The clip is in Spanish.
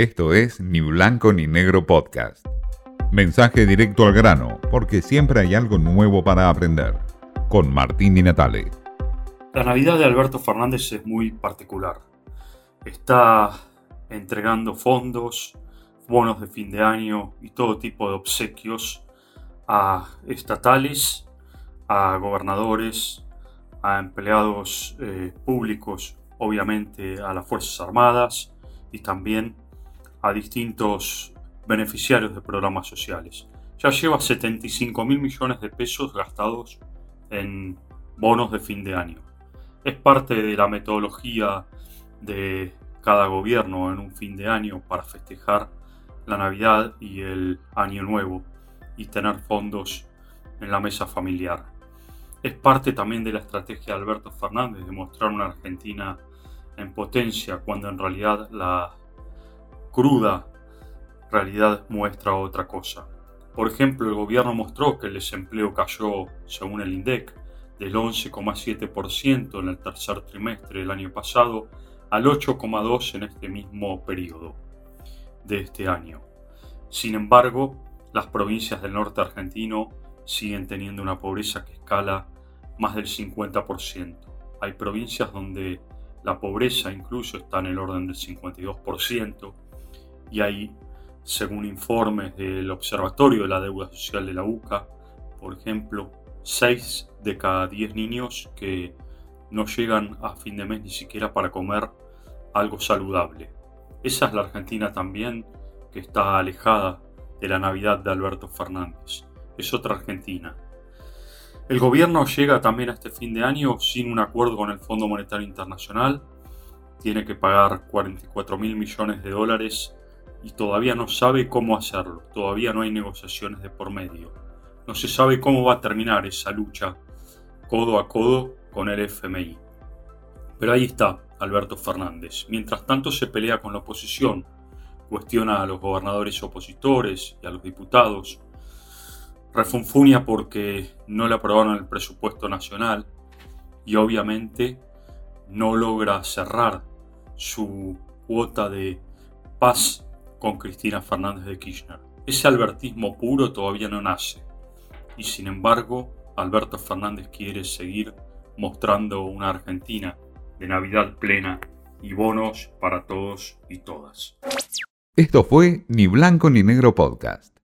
Esto es Ni Blanco ni Negro Podcast. Mensaje directo al grano, porque siempre hay algo nuevo para aprender. Con Martín Di Natale. La Navidad de Alberto Fernández es muy particular. Está entregando fondos, bonos de fin de año y todo tipo de obsequios a estatales, a gobernadores, a empleados eh, públicos, obviamente a las Fuerzas Armadas y también a distintos beneficiarios de programas sociales. Ya lleva 75 mil millones de pesos gastados en bonos de fin de año. Es parte de la metodología de cada gobierno en un fin de año para festejar la Navidad y el Año Nuevo y tener fondos en la mesa familiar. Es parte también de la estrategia de Alberto Fernández de mostrar una Argentina en potencia cuando en realidad la cruda realidad muestra otra cosa. Por ejemplo, el gobierno mostró que el desempleo cayó, según el INDEC, del 11,7% en el tercer trimestre del año pasado al 8,2% en este mismo periodo de este año. Sin embargo, las provincias del norte argentino siguen teniendo una pobreza que escala más del 50%. Hay provincias donde la pobreza incluso está en el orden del 52% y hay, según informes del Observatorio de la Deuda Social de la UCA, por ejemplo, 6 de cada 10 niños que no llegan a fin de mes ni siquiera para comer algo saludable. Esa es la Argentina también que está alejada de la Navidad de Alberto Fernández. Es otra Argentina. El gobierno llega también a este fin de año sin un acuerdo con el Fondo Monetario Internacional. Tiene que pagar 44 mil millones de dólares y todavía no sabe cómo hacerlo, todavía no hay negociaciones de por medio. No se sabe cómo va a terminar esa lucha codo a codo con el FMI. Pero ahí está Alberto Fernández. Mientras tanto se pelea con la oposición, cuestiona a los gobernadores opositores y a los diputados, refunfunia porque no le aprobaron el presupuesto nacional y obviamente no logra cerrar su cuota de paz con Cristina Fernández de Kirchner. Ese albertismo puro todavía no nace y sin embargo Alberto Fernández quiere seguir mostrando una Argentina de Navidad plena y bonos para todos y todas. Esto fue Ni Blanco ni Negro Podcast.